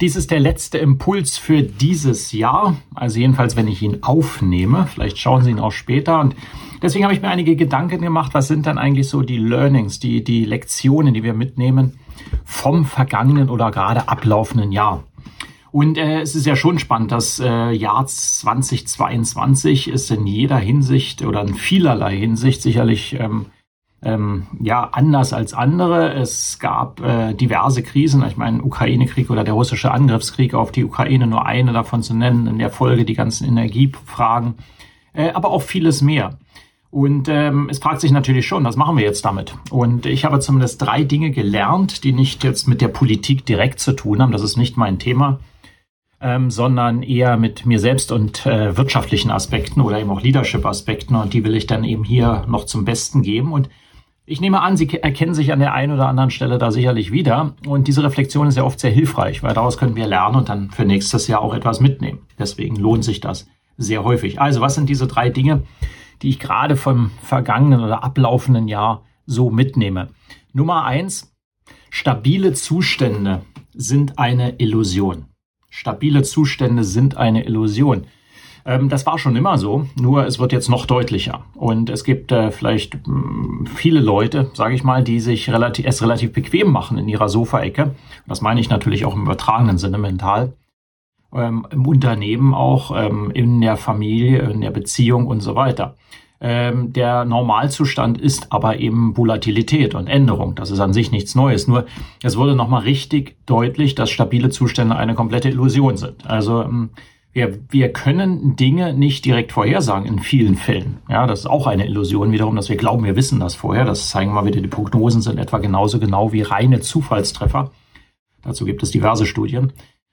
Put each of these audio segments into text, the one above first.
Dies ist der letzte Impuls für dieses Jahr. Also jedenfalls, wenn ich ihn aufnehme. Vielleicht schauen Sie ihn auch später. Und deswegen habe ich mir einige Gedanken gemacht. Was sind dann eigentlich so die Learnings, die, die Lektionen, die wir mitnehmen vom vergangenen oder gerade ablaufenden Jahr? Und äh, es ist ja schon spannend, das äh, Jahr 2022 ist in jeder Hinsicht oder in vielerlei Hinsicht sicherlich ähm, ähm, ja anders als andere. Es gab äh, diverse Krisen. Ich meine, Ukraine-Krieg oder der russische Angriffskrieg auf die Ukraine, nur eine davon zu nennen, in der Folge die ganzen Energiefragen, äh, aber auch vieles mehr. Und ähm, es fragt sich natürlich schon, was machen wir jetzt damit? Und ich habe zumindest drei Dinge gelernt, die nicht jetzt mit der Politik direkt zu tun haben. Das ist nicht mein Thema. Ähm, sondern eher mit mir selbst und äh, wirtschaftlichen Aspekten oder eben auch Leadership-Aspekten. Und die will ich dann eben hier noch zum Besten geben. Und ich nehme an, Sie erkennen sich an der einen oder anderen Stelle da sicherlich wieder. Und diese Reflexion ist ja oft sehr hilfreich, weil daraus können wir lernen und dann für nächstes Jahr auch etwas mitnehmen. Deswegen lohnt sich das sehr häufig. Also was sind diese drei Dinge, die ich gerade vom vergangenen oder ablaufenden Jahr so mitnehme? Nummer eins, stabile Zustände sind eine Illusion. Stabile Zustände sind eine Illusion. Ähm, das war schon immer so, nur es wird jetzt noch deutlicher. Und es gibt äh, vielleicht mh, mm, viele Leute, sage ich mal, die sich relativ, es relativ bequem machen in ihrer Sofaecke. Das meine ich natürlich auch im übertragenen Sinne mental. Ähm, Im Unternehmen auch, ähm, in der Familie, in der Beziehung und so weiter. Ähm, der Normalzustand ist aber eben Volatilität und Änderung. Das ist an sich nichts Neues. Nur es wurde nochmal richtig deutlich, dass stabile Zustände eine komplette Illusion sind. Also ähm, wir, wir können Dinge nicht direkt vorhersagen in vielen Fällen. Ja, das ist auch eine Illusion wiederum, dass wir glauben, wir wissen das vorher. Das zeigen mal wieder, die Prognosen sind etwa genauso genau wie reine Zufallstreffer. Dazu gibt es diverse Studien.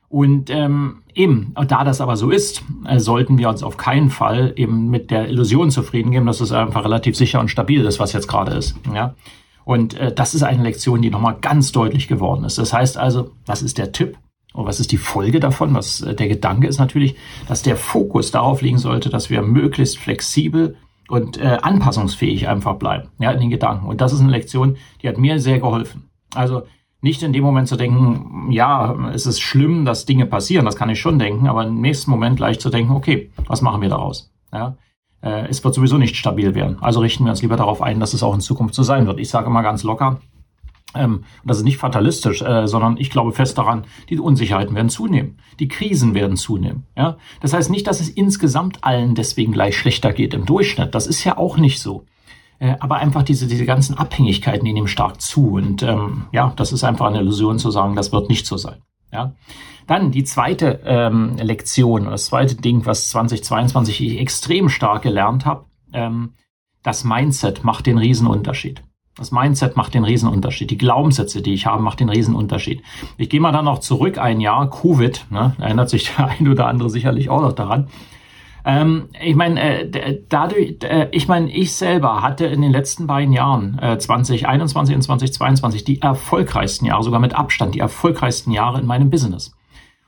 Und ähm, eben, da das aber so ist, äh, sollten wir uns auf keinen Fall eben mit der Illusion zufrieden geben, dass es einfach relativ sicher und stabil ist, was jetzt gerade ist. Ja? Und äh, das ist eine Lektion, die nochmal ganz deutlich geworden ist. Das heißt also, was ist der Tipp? Und was ist die Folge davon? Was äh, der Gedanke ist natürlich, dass der Fokus darauf liegen sollte, dass wir möglichst flexibel und äh, anpassungsfähig einfach bleiben, ja, in den Gedanken. Und das ist eine Lektion, die hat mir sehr geholfen. Also nicht in dem Moment zu denken, ja, es ist schlimm, dass Dinge passieren, das kann ich schon denken, aber im nächsten Moment gleich zu denken, okay, was machen wir daraus? Ja, äh, es wird sowieso nicht stabil werden. Also richten wir uns lieber darauf ein, dass es auch in Zukunft so sein wird. Ich sage mal ganz locker, ähm, das ist nicht fatalistisch, äh, sondern ich glaube fest daran, die Unsicherheiten werden zunehmen. Die Krisen werden zunehmen. Ja? Das heißt nicht, dass es insgesamt allen deswegen gleich schlechter geht im Durchschnitt. Das ist ja auch nicht so. Äh, aber einfach diese, diese ganzen Abhängigkeiten, die nehmen stark zu. Und ähm, ja, das ist einfach eine Illusion zu sagen, das wird nicht so sein. Ja? Dann die zweite ähm, Lektion, das zweite Ding, was 2022 ich extrem stark gelernt habe, ähm, das Mindset macht den Riesenunterschied. Das Mindset macht den Riesenunterschied. Die Glaubenssätze, die ich habe, macht den Riesenunterschied. Ich gehe mal dann noch zurück ein Jahr, Covid, ne, erinnert sich der ein oder andere sicherlich auch noch daran. Ähm, ich meine, äh, dadurch, äh, ich meine, ich selber hatte in den letzten beiden Jahren, äh, 2021 und 2022, die erfolgreichsten Jahre, sogar mit Abstand, die erfolgreichsten Jahre in meinem Business.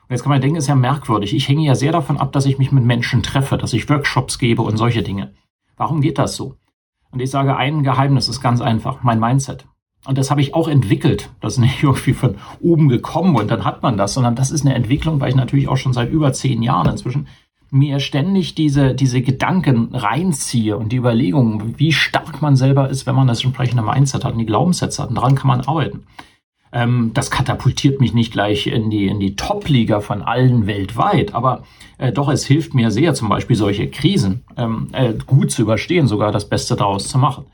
Und jetzt kann man denken, ist ja merkwürdig. Ich hänge ja sehr davon ab, dass ich mich mit Menschen treffe, dass ich Workshops gebe und solche Dinge. Warum geht das so? Und ich sage, ein Geheimnis ist ganz einfach, mein Mindset. Und das habe ich auch entwickelt. Das ist nicht irgendwie von oben gekommen und dann hat man das, sondern das ist eine Entwicklung, weil ich natürlich auch schon seit über zehn Jahren inzwischen mir ständig diese, diese Gedanken reinziehe und die Überlegungen, wie stark man selber ist, wenn man das entsprechende Mindset hat und die Glaubenssätze hat. Und daran kann man arbeiten. Ähm, das katapultiert mich nicht gleich in die, in die Top-Liga von allen weltweit, aber äh, doch es hilft mir sehr, zum Beispiel solche Krisen ähm, äh, gut zu überstehen, sogar das Beste daraus zu machen.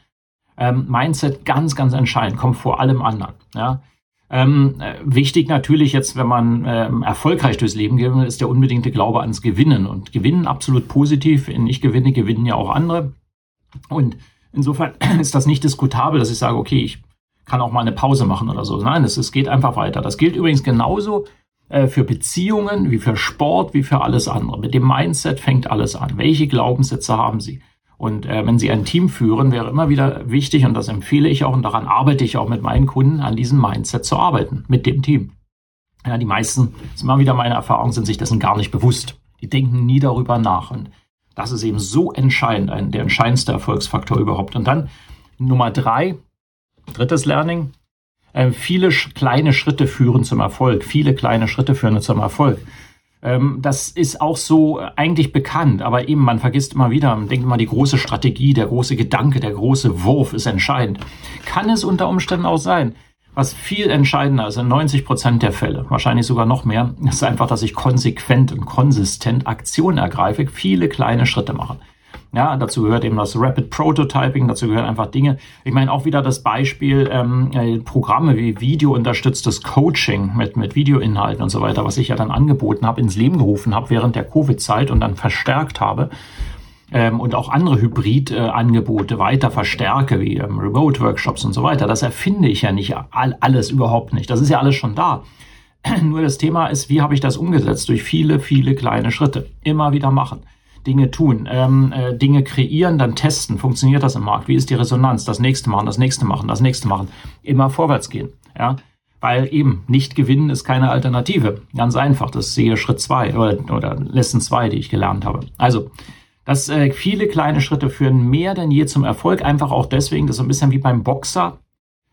Ähm, Mindset ganz, ganz entscheidend, kommt vor allem anderen. Ja? Ähm, äh, wichtig natürlich jetzt, wenn man ähm, erfolgreich durchs Leben geht, ist der unbedingte Glaube ans Gewinnen. Und Gewinnen absolut positiv. Wenn ich gewinne, gewinnen ja auch andere. Und insofern ist das nicht diskutabel, dass ich sage, okay, ich kann auch mal eine Pause machen oder so. Nein, es, es geht einfach weiter. Das gilt übrigens genauso äh, für Beziehungen, wie für Sport, wie für alles andere. Mit dem Mindset fängt alles an. Welche Glaubenssätze haben Sie? Und äh, wenn Sie ein Team führen, wäre immer wieder wichtig, und das empfehle ich auch, und daran arbeite ich auch mit meinen Kunden, an diesem Mindset zu arbeiten, mit dem Team. Ja, die meisten, das ist immer wieder meine Erfahrung, sind sich dessen gar nicht bewusst. Die denken nie darüber nach. Und das ist eben so entscheidend, ein, der entscheidendste Erfolgsfaktor überhaupt. Und dann Nummer drei, drittes Learning, äh, viele kleine Schritte führen zum Erfolg. Viele kleine Schritte führen zum Erfolg. Ähm, das ist auch so eigentlich bekannt, aber eben man vergisst immer wieder, man denkt immer, die große Strategie, der große Gedanke, der große Wurf ist entscheidend. Kann es unter Umständen auch sein. Was viel entscheidender ist in 90 Prozent der Fälle, wahrscheinlich sogar noch mehr, ist einfach, dass ich konsequent und konsistent Aktion ergreife, viele kleine Schritte mache. Ja, dazu gehört eben das Rapid Prototyping, dazu gehört einfach Dinge. Ich meine auch wieder das Beispiel ähm, äh, Programme wie videounterstütztes Coaching mit, mit Videoinhalten und so weiter, was ich ja dann angeboten habe, ins Leben gerufen habe während der Covid-Zeit und dann verstärkt habe. Ähm, und auch andere Hybrid-Angebote weiter verstärke, wie ähm, Remote-Workshops und so weiter. Das erfinde ich ja nicht all, alles überhaupt nicht. Das ist ja alles schon da. Nur das Thema ist, wie habe ich das umgesetzt? Durch viele, viele kleine Schritte. Immer wieder machen. Dinge tun, ähm, äh, Dinge kreieren, dann testen. Funktioniert das im Markt? Wie ist die Resonanz? Das nächste machen, das nächste machen, das nächste machen. Immer vorwärts gehen. Ja, weil eben nicht gewinnen ist keine Alternative. Ganz einfach. Das sehe Schritt zwei oder, oder Lesson zwei, die ich gelernt habe. Also, dass äh, viele kleine Schritte führen mehr denn je zum Erfolg. Einfach auch deswegen, das ist so ein bisschen wie beim Boxer,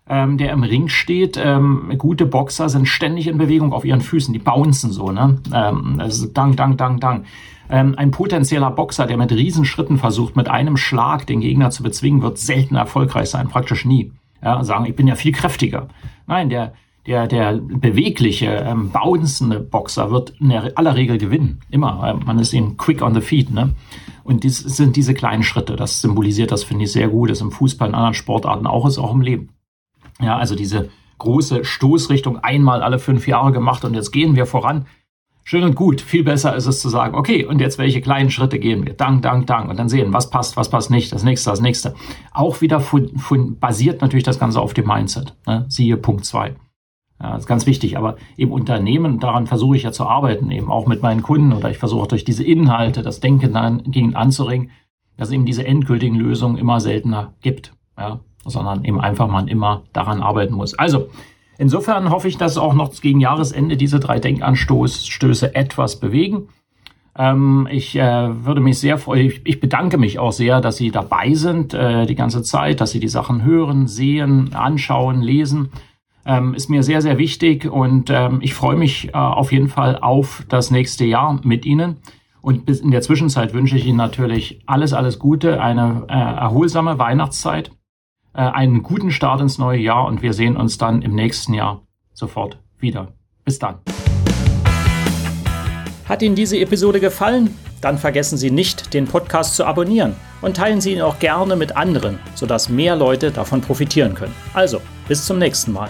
ähm, der im Ring steht. Ähm, gute Boxer sind ständig in Bewegung auf ihren Füßen. Die bouncen so, ne? Ähm, also dang, dang, dang, dang. Ähm, ein potenzieller Boxer, der mit Riesenschritten versucht, mit einem Schlag den Gegner zu bezwingen, wird selten erfolgreich sein, praktisch nie. Ja, sagen, ich bin ja viel kräftiger. Nein, der, der, der bewegliche, ähm, bouncende Boxer wird in aller Regel gewinnen. Immer. Man ist eben quick on the feet. Ne? Und dies sind diese kleinen Schritte. Das symbolisiert das, finde ich, sehr gut. Das ist im Fußball, in anderen Sportarten auch, ist auch im Leben. Ja, also diese große Stoßrichtung einmal alle fünf Jahre gemacht und jetzt gehen wir voran. Schön und gut. Viel besser ist es zu sagen, okay, und jetzt welche kleinen Schritte gehen wir? Dank, dank, dank. Und dann sehen, was passt, was passt nicht. Das nächste, das nächste. Auch wieder von, von, basiert natürlich das Ganze auf dem Mindset. Ne? Siehe Punkt zwei. Ja, ist ganz wichtig. Aber im Unternehmen, daran versuche ich ja zu arbeiten, eben auch mit meinen Kunden oder ich versuche durch diese Inhalte das Denken dann gegen anzuringen, dass es eben diese endgültigen Lösungen immer seltener gibt. Ja, sondern eben einfach man immer daran arbeiten muss. Also, Insofern hoffe ich, dass auch noch gegen Jahresende diese drei Denkanstöße etwas bewegen. Ähm, ich äh, würde mich sehr freuen, ich, ich, bedanke mich auch sehr, dass Sie dabei sind äh, die ganze Zeit, dass Sie die Sachen hören, sehen, anschauen, lesen. Ähm, ist mir sehr, sehr wichtig und ähm, ich freue mich äh, auf jeden Fall auf das nächste Jahr mit Ihnen. Und bis in der Zwischenzeit wünsche ich Ihnen natürlich alles, alles Gute, eine äh, erholsame Weihnachtszeit äh, einen guten Start ins neue Jahr und wir sehen uns dann im nächsten Jahr sofort wieder. Bis dann. Hat Ihnen diese Episode gefallen? Dann vergessen Sie nicht, den Podcast zu abonnieren und teilen Sie ihn auch gerne mit anderen, sodass mehr Leute davon profitieren können. Also, bis zum nächsten Mal.